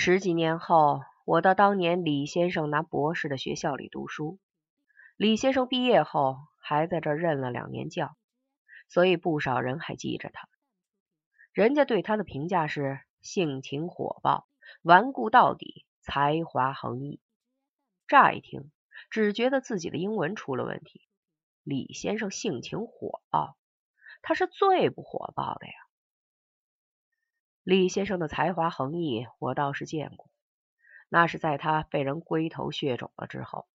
十几年后，我到当年李先生拿博士的学校里读书。李先生毕业后还在这儿任了两年教，所以不少人还记着他。人家对他的评价是性情火爆、顽固到底、才华横溢。乍一听，只觉得自己的英文出了问题。李先生性情火爆，他是最不火爆的呀。李先生的才华横溢，我倒是见过。那是在他被人龟头血肿了之后，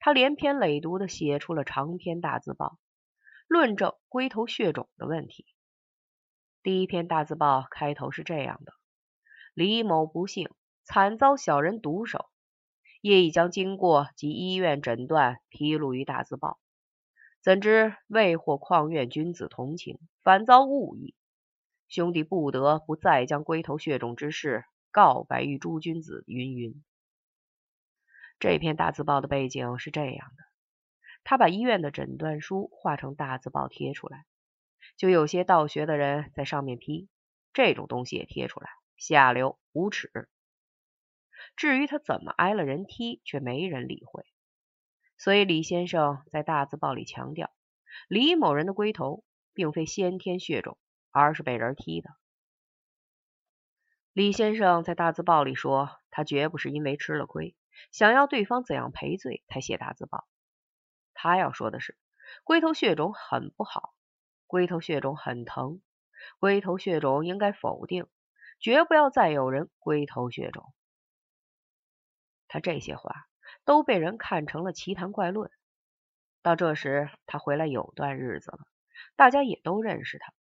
他连篇累牍的写出了长篇大字报，论证龟头血肿的问题。第一篇大字报开头是这样的：李某不幸惨遭小人毒手，业已将经过及医院诊断披露于大字报。怎知未获矿院君子同情，反遭误议。兄弟不得不再将龟头血肿之事告白于诸君子。云云。这篇大字报的背景是这样的：他把医院的诊断书画成大字报贴出来，就有些道学的人在上面批这种东西也贴出来，下流无耻。至于他怎么挨了人踢，却没人理会。所以李先生在大字报里强调，李某人的龟头并非先天血肿。而是被人踢的。李先生在大字报里说，他绝不是因为吃了亏，想要对方怎样赔罪才写大字报。他要说的是，龟头血肿很不好，龟头血肿很疼，龟头血肿应该否定，绝不要再有人龟头血肿。他这些话都被人看成了奇谈怪论。到这时，他回来有段日子了，大家也都认识他。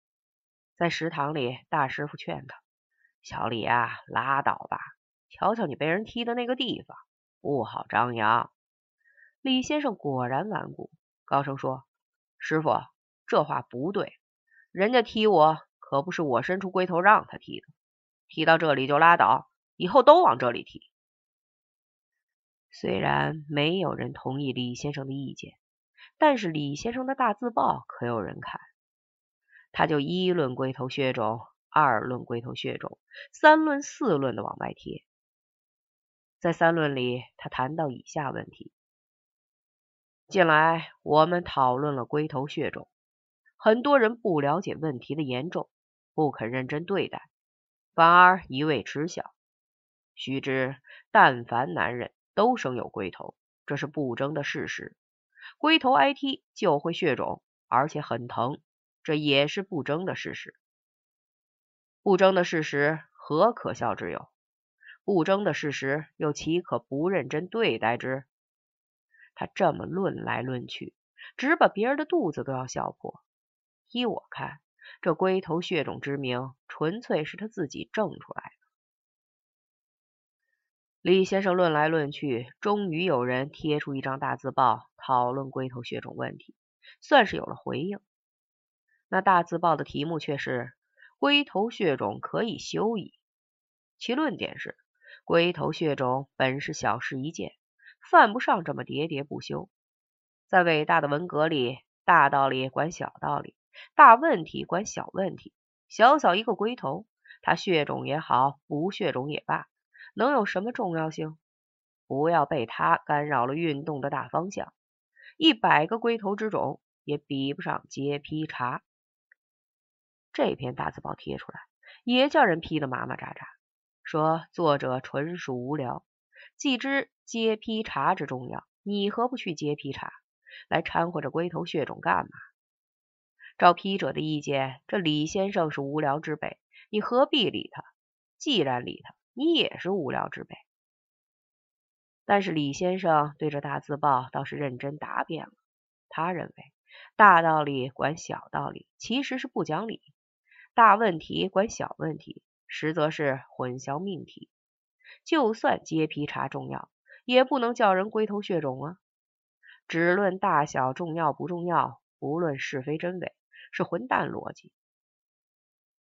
在食堂里，大师傅劝他：“小李啊，拉倒吧！瞧瞧你被人踢的那个地方，不好张扬。”李先生果然顽固，高声说：“师傅，这话不对，人家踢我可不是我伸出龟头让他踢的，踢到这里就拉倒，以后都往这里踢。”虽然没有人同意李先生的意见，但是李先生的大字报可有人看。他就一论龟头血肿，二论龟头血肿，三论四论的往外贴。在三论里，他谈到以下问题：近来我们讨论了龟头血肿，很多人不了解问题的严重，不肯认真对待，反而一味耻笑。须知，但凡男人都生有龟头，这是不争的事实。龟头挨踢就会血肿，而且很疼。这也是不争的事实，不争的事实何可笑之有？不争的事实又岂可不认真对待之？他这么论来论去，只把别人的肚子都要笑破。依我看，这龟头血肿之名，纯粹是他自己挣出来的。李先生论来论去，终于有人贴出一张大字报，讨论龟头血肿问题，算是有了回应。那大字报的题目却是“龟头血肿可以休矣”，其论点是：龟头血肿本是小事一件，犯不上这么喋喋不休。在伟大的文革里，大道理管小道理，大问题管小问题。小小一个龟头，它血肿也好，不血肿也罢，能有什么重要性？不要被它干扰了运动的大方向。一百个龟头之种也比不上接批茶。这篇大字报贴出来，也叫人批得麻麻扎扎，说作者纯属无聊。既知接批查之重要，你何不去接批查，来掺和着龟头血肿干嘛？照批者的意见，这李先生是无聊之辈，你何必理他？既然理他，你也是无聊之辈。但是李先生对这大字报倒是认真答辩了。他认为大道理管小道理，其实是不讲理。大问题管小问题，实则是混淆命题。就算揭皮查重要，也不能叫人龟头血肿啊！只论大小重要不重要，不论是非真伪，是混蛋逻辑。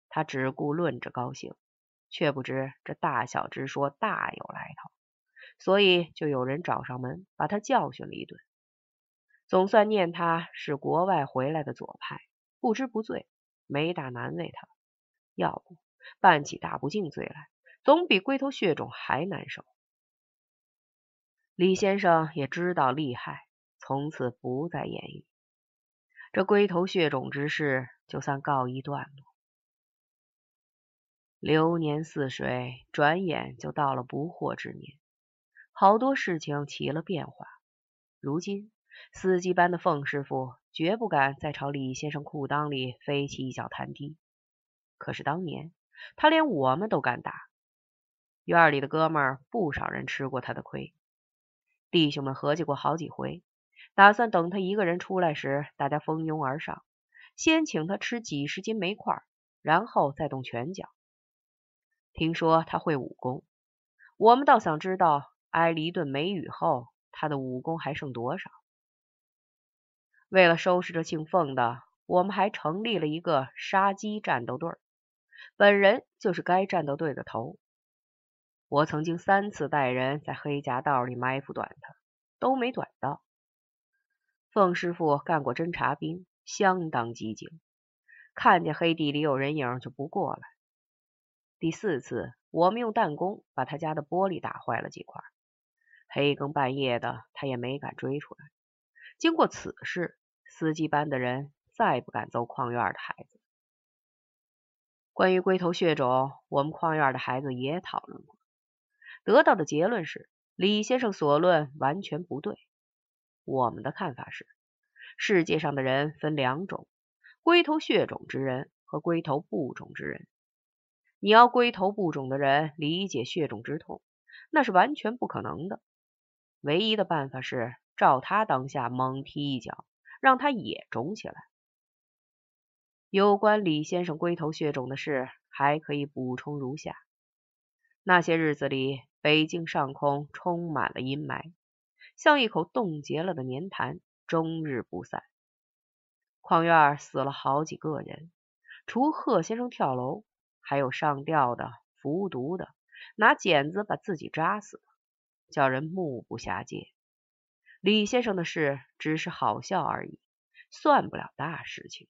他只顾论着高兴，却不知这大小之说大有来头，所以就有人找上门，把他教训了一顿。总算念他是国外回来的左派，不知不罪。没大难为他，要不办起大不敬罪来，总比龟头血肿还难受。李先生也知道厉害，从此不再言语。这龟头血肿之事就算告一段落。流年似水，转眼就到了不惑之年，好多事情起了变化。如今，司机班的凤师傅绝不敢再朝李先生裤裆里飞起一脚弹踢。可是当年，他连我们都敢打。院里的哥们儿不少人吃过他的亏。弟兄们合计过好几回，打算等他一个人出来时，大家蜂拥而上，先请他吃几十斤煤块，然后再动拳脚。听说他会武功，我们倒想知道，挨了一顿梅雨后，他的武功还剩多少。为了收拾这姓凤的，我们还成立了一个杀鸡战斗队，本人就是该战斗队的头。我曾经三次带人在黑夹道里埋伏短他，都没短到。凤师傅干过侦察兵，相当机警，看见黑地里有人影就不过来。第四次，我们用弹弓把他家的玻璃打坏了几块。黑更半夜的，他也没敢追出来。经过此事，司机班的人再不敢揍矿院的孩子。关于龟头血肿，我们矿院的孩子也讨论过，得到的结论是李先生所论完全不对。我们的看法是，世界上的人分两种：龟头血肿之人和龟头不肿之人。你要龟头不肿的人理解血肿之痛，那是完全不可能的。唯一的办法是照他当下猛踢一脚，让他也肿起来。有关李先生龟头血肿的事，还可以补充如下：那些日子里，北京上空充满了阴霾，像一口冻结了的粘痰，终日不散。矿院死了好几个人，除贺先生跳楼。还有上吊的、服毒的、拿剪子把自己扎死，叫人目不暇接。李先生的事只是好笑而已，算不了大事情。